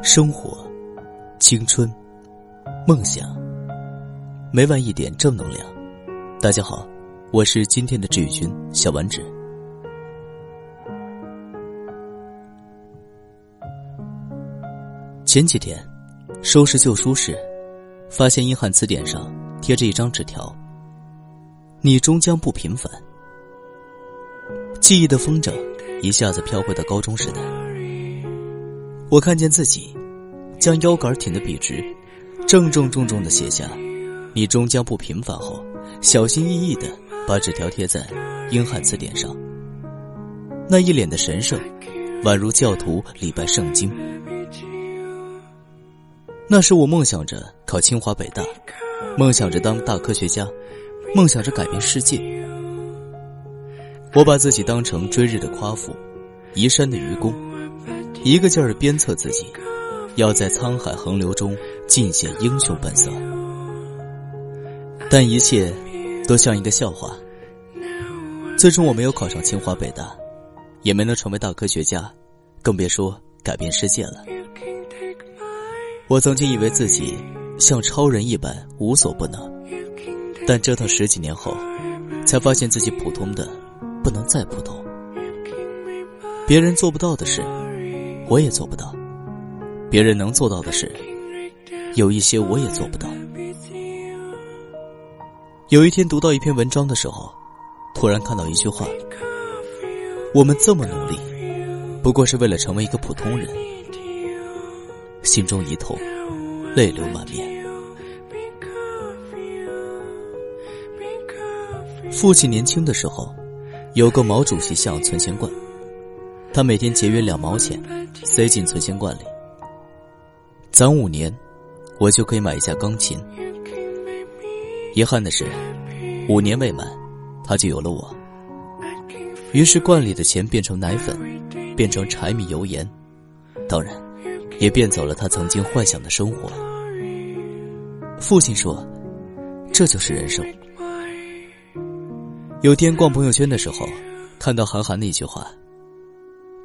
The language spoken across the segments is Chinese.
生活、青春、梦想，每晚一点正能量。大家好，我是今天的治愈君小丸子。前几天收拾旧书时，发现英汉词典上贴着一张纸条：“你终将不平凡。”记忆的风筝一下子飘回到高中时代。我看见自己将腰杆挺得笔直，郑重重重的写下“你终将不平凡”后，小心翼翼的把纸条贴在英汉词典上。那一脸的神圣，宛如教徒礼拜圣经。那时我梦想着考清华北大，梦想着当大科学家，梦想着改变世界。我把自己当成追日的夸父，移山的愚公，一个劲儿鞭策自己，要在沧海横流中尽显英雄本色。但一切都像一个笑话。最终我没有考上清华北大，也没能成为大科学家，更别说改变世界了。我曾经以为自己像超人一般无所不能，但折腾十几年后，才发现自己普通的不能再普通。别人做不到的事，我也做不到；别人能做到的事，有一些我也做不到。有一天读到一篇文章的时候，突然看到一句话：“我们这么努力，不过是为了成为一个普通人。”心中一痛，泪流满面。父亲年轻的时候，有个毛主席像存钱罐，他每天节约两毛钱，塞进存钱罐里。攒五年，我就可以买一架钢琴。遗憾的是，五年未满，他就有了我。于是罐里的钱变成奶粉，变成柴米油盐，当然。也变走了他曾经幻想的生活。父亲说：“这就是人生。”有天逛朋友圈的时候，看到韩寒的一句话：“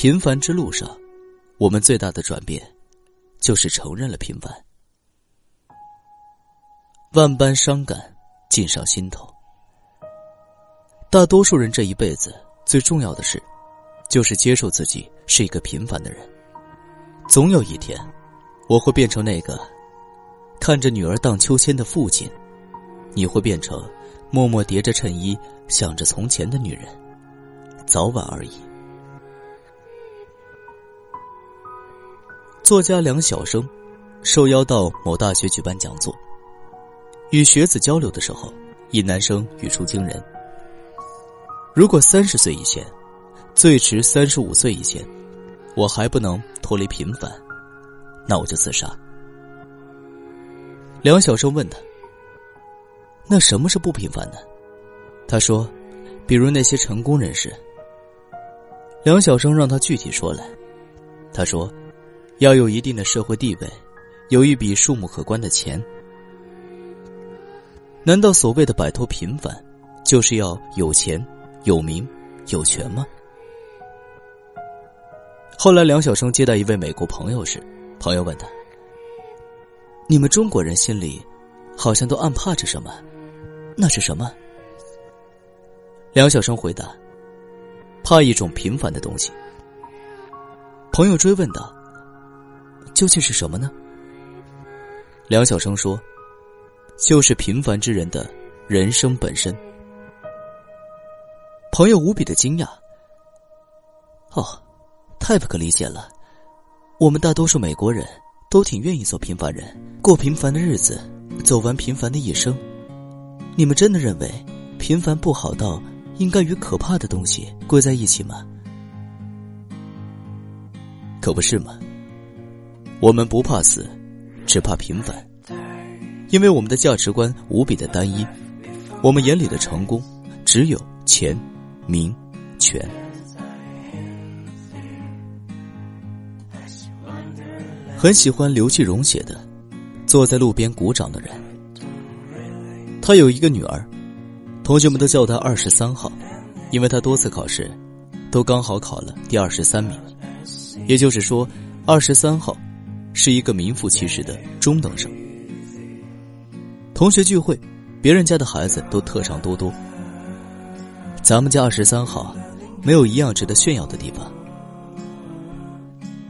平凡之路上，我们最大的转变，就是承认了平凡。万般伤感尽上心头。大多数人这一辈子最重要的事，就是接受自己是一个平凡的人。”总有一天，我会变成那个看着女儿荡秋千的父亲，你会变成默默叠着衬衣想着从前的女人，早晚而已。作家梁晓声受邀到某大学举办讲座，与学子交流的时候，一男生语出惊人：“如果三十岁以前，最迟三十五岁以前。”我还不能脱离平凡，那我就自杀。梁晓声问他：“那什么是不平凡呢？”他说：“比如那些成功人士。”梁晓声让他具体说来。他说：“要有一定的社会地位，有一笔数目可观的钱。难道所谓的摆脱平凡，就是要有钱、有名、有权吗？”后来，梁晓声接待一位美国朋友时，朋友问他：“你们中国人心里，好像都暗怕着什么？那是什么？”梁晓声回答：“怕一种平凡的东西。”朋友追问道：“究竟是什么呢？”梁晓声说：“就是平凡之人的人生本身。”朋友无比的惊讶：“哦。”太不可理解了，我们大多数美国人都挺愿意做平凡人，过平凡的日子，走完平凡的一生。你们真的认为平凡不好到应该与可怕的东西归在一起吗？可不是吗？我们不怕死，只怕平凡，因为我们的价值观无比的单一，我们眼里的成功只有钱、名、权。很喜欢刘继荣写的《坐在路边鼓掌的人》。他有一个女儿，同学们都叫他二十三号，因为他多次考试都刚好考了第二十三名。也就是说，二十三号是一个名副其实的中等生。同学聚会，别人家的孩子都特长多多，咱们家二十三号没有一样值得炫耀的地方。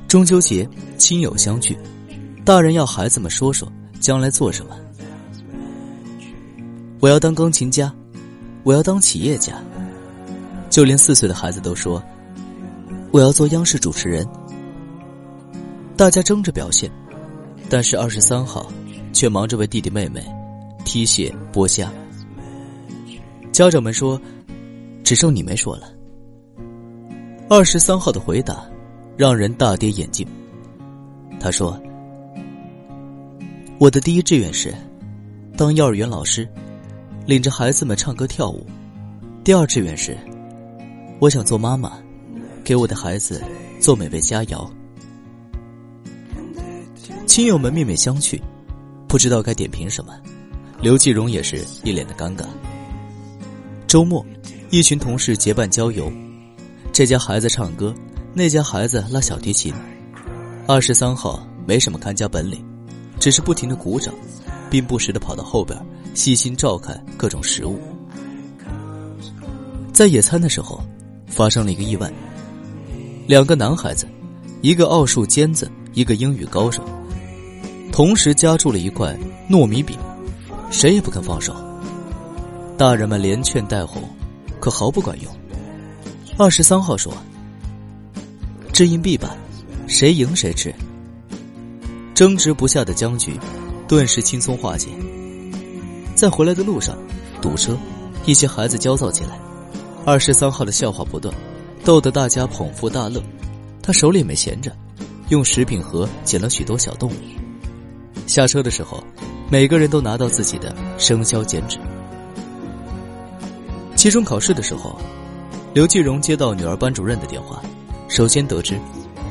中秋节，亲友相聚，大人要孩子们说说将来做什么。我要当钢琴家，我要当企业家。就连四岁的孩子都说，我要做央视主持人。大家争着表现，但是二十三号却忙着为弟弟妹妹提鞋剥虾。家长们说，只剩你没说了。二十三号的回答。让人大跌眼镜。他说：“我的第一志愿是当幼儿园老师，领着孩子们唱歌跳舞；第二志愿是我想做妈妈，给我的孩子做美味佳肴。”亲友们面面相觑，不知道该点评什么。刘继荣也是一脸的尴尬。周末，一群同事结伴郊游，这家孩子唱歌。那家孩子拉小提琴，二十三号没什么看家本领，只是不停的鼓掌，并不时的跑到后边细心照看各种食物。在野餐的时候，发生了一个意外，两个男孩子，一个奥数尖子，一个英语高手，同时夹住了一块糯米饼，谁也不肯放手。大人们连劝带哄，可毫不管用。二十三号说。掷硬币吧，谁赢谁吃。争执不下的僵局，顿时轻松化解。在回来的路上，堵车，一些孩子焦躁起来。二十三号的笑话不断，逗得大家捧腹大乐。他手里没闲着，用食品盒捡了许多小动物。下车的时候，每个人都拿到自己的生肖剪纸。期中考试的时候，刘继荣接到女儿班主任的电话。首先得知，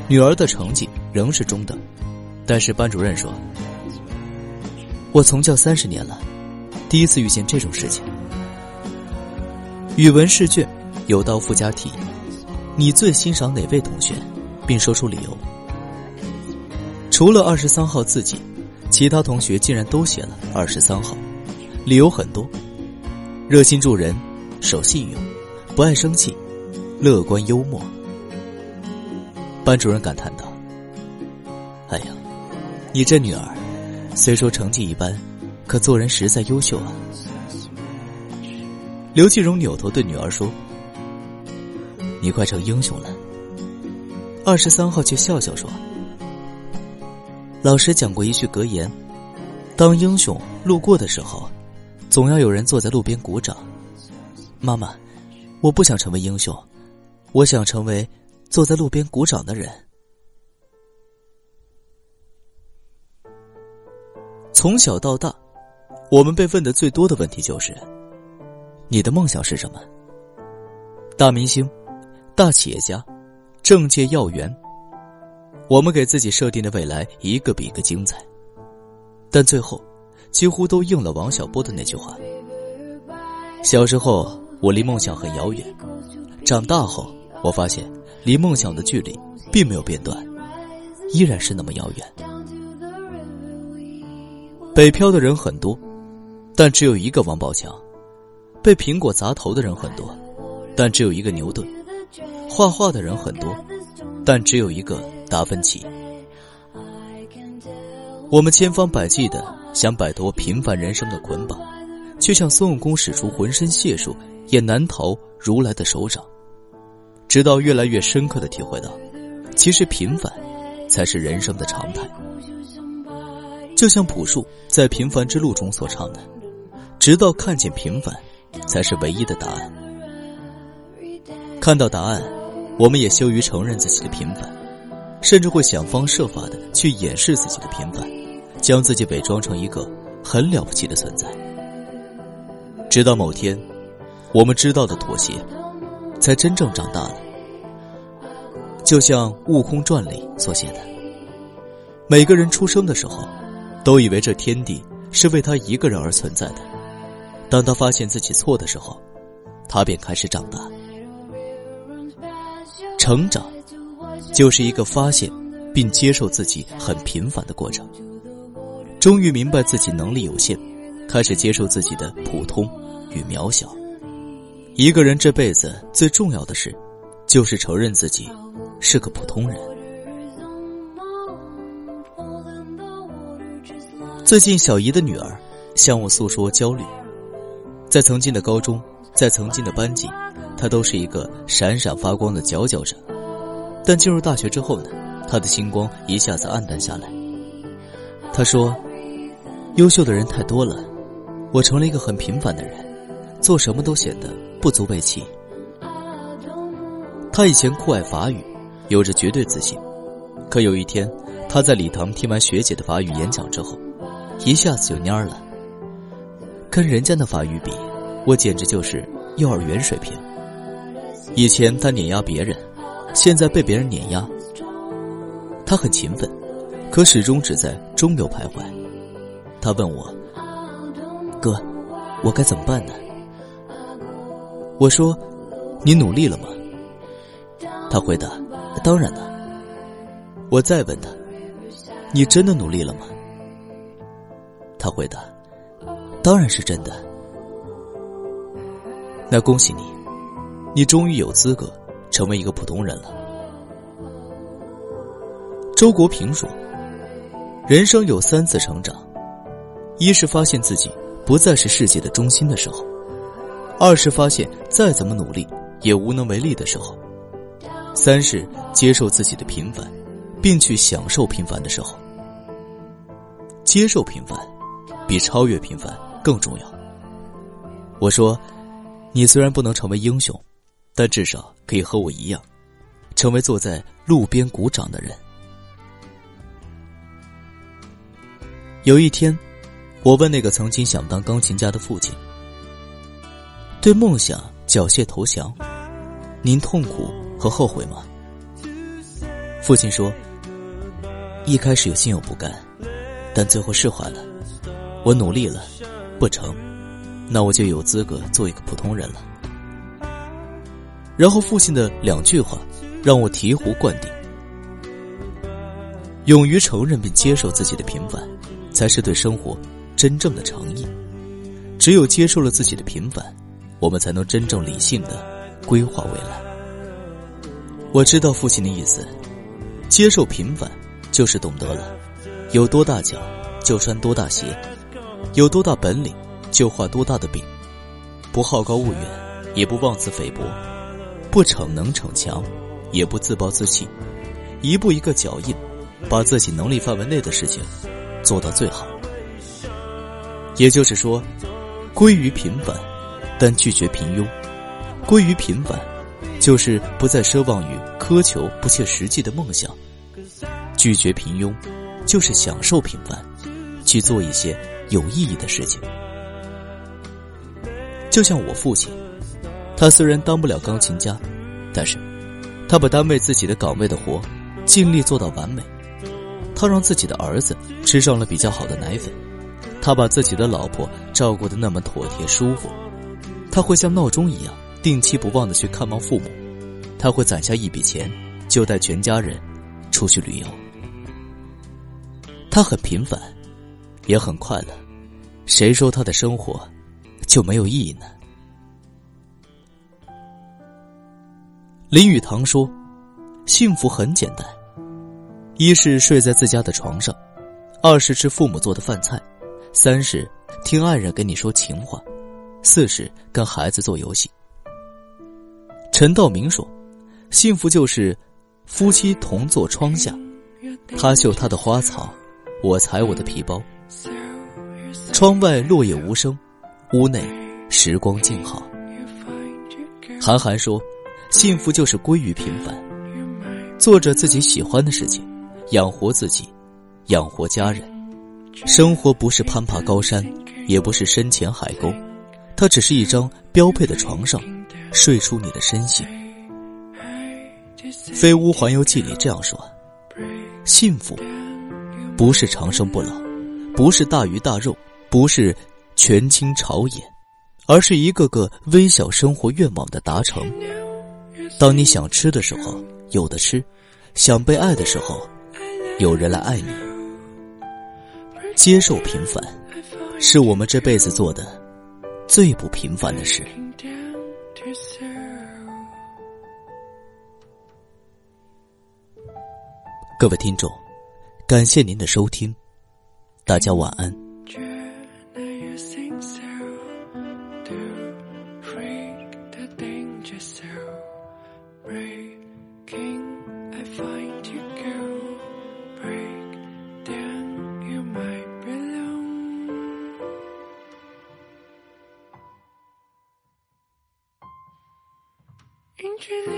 女儿的成绩仍是中等，但是班主任说：“我从教三十年了，第一次遇见这种事情。”语文试卷有道附加题，你最欣赏哪位同学，并说出理由。除了二十三号自己，其他同学竟然都写了二十三号，理由很多：热心助人、守信用、不爱生气、乐观幽默。班主任感叹道：“哎呀，你这女儿，虽说成绩一般，可做人实在优秀啊。”刘继荣扭头对女儿说：“你快成英雄了。”二十三号却笑笑说：“老师讲过一句格言，当英雄路过的时候，总要有人坐在路边鼓掌。妈妈，我不想成为英雄，我想成为。”坐在路边鼓掌的人，从小到大，我们被问的最多的问题就是：你的梦想是什么？大明星、大企业家、政界要员，我们给自己设定的未来一个比一个精彩，但最后几乎都应了王小波的那句话：小时候我离梦想很遥远，长大后我发现。离梦想的距离并没有变短，依然是那么遥远。北漂的人很多，但只有一个王宝强；被苹果砸头的人很多，但只有一个牛顿；画画的人很多，但只有一个达芬奇。我们千方百计的想摆脱平凡人生的捆绑，却像孙悟空使出浑身解数，也难逃如来的手掌。直到越来越深刻的体会到，其实平凡，才是人生的常态。就像朴树在《平凡之路》中所唱的：“直到看见平凡，才是唯一的答案。”看到答案，我们也羞于承认自己的平凡，甚至会想方设法的去掩饰自己的平凡，将自己伪装成一个很了不起的存在。直到某天，我们知道的妥协。才真正长大了，就像《悟空传》里所写的：每个人出生的时候，都以为这天地是为他一个人而存在的。当他发现自己错的时候，他便开始长大。成长，就是一个发现并接受自己很平凡的过程。终于明白自己能力有限，开始接受自己的普通与渺小。一个人这辈子最重要的事，就是承认自己是个普通人。最近，小姨的女儿向我诉说焦虑。在曾经的高中，在曾经的班级，她都是一个闪闪发光的佼佼者。但进入大学之后呢，他的星光一下子暗淡下来。他说：“优秀的人太多了，我成了一个很平凡的人，做什么都显得不足为奇。”他以前酷爱法语，有着绝对自信。可有一天，他在礼堂听完学姐的法语演讲之后，一下子就蔫了。跟人家的法语比，我简直就是幼儿园水平。以前他碾压别人，现在被别人碾压。他很勤奋，可始终只在中游徘徊。他问我：“哥，我该怎么办呢？”我说：“你努力了吗？”他回答：“当然了。”我再问他：“你真的努力了吗？”他回答。当然是真的。那恭喜你，你终于有资格成为一个普通人了。周国平说：“人生有三次成长，一是发现自己不再是世界的中心的时候；二是发现再怎么努力也无能为力的时候；三是接受自己的平凡，并去享受平凡的时候。接受平凡，比超越平凡。”更重要。我说，你虽然不能成为英雄，但至少可以和我一样，成为坐在路边鼓掌的人。有一天，我问那个曾经想当钢琴家的父亲：“对梦想缴械投降，您痛苦和后悔吗？”父亲说：“一开始有心有不甘，但最后释怀了。我努力了。”不成，那我就有资格做一个普通人了。然后父亲的两句话，让我醍醐灌顶：勇于承认并接受自己的平凡，才是对生活真正的诚意。只有接受了自己的平凡，我们才能真正理性的规划未来。我知道父亲的意思，接受平凡，就是懂得了，有多大脚就穿多大鞋。有多大本领，就画多大的饼，不好高骛远，也不妄自菲薄，不逞能逞强，也不自暴自弃，一步一个脚印，把自己能力范围内的事情做到最好。也就是说，归于平凡，但拒绝平庸；归于平凡，就是不再奢望于苛求不切实际的梦想；拒绝平庸，就是享受平凡，去做一些。有意义的事情，就像我父亲，他虽然当不了钢琴家，但是，他把单位自己的岗位的活尽力做到完美。他让自己的儿子吃上了比较好的奶粉，他把自己的老婆照顾的那么妥帖舒服。他会像闹钟一样定期不忘的去看望父母，他会攒下一笔钱就带全家人出去旅游。他很平凡。也很快乐，谁说他的生活就没有意义呢？林语堂说：“幸福很简单，一是睡在自家的床上，二是吃父母做的饭菜，三是听爱人跟你说情话，四是跟孩子做游戏。”陈道明说：“幸福就是夫妻同坐窗下，他绣他的花草，我裁我的皮包。”窗外落叶无声，屋内时光静好。韩寒说：“幸福就是归于平凡，做着自己喜欢的事情，养活自己，养活家人。生活不是攀爬高山，也不是深潜海沟，它只是一张标配的床上，睡出你的身形。”《飞屋环游记》里这样说：“幸福不是长生不老。”不是大鱼大肉，不是权倾朝野，而是一个个微小生活愿望的达成。当你想吃的时候有的吃，想被爱的时候有人来爱你。接受平凡，是我们这辈子做的最不平凡的事。各位听众，感谢您的收听，大家晚安。一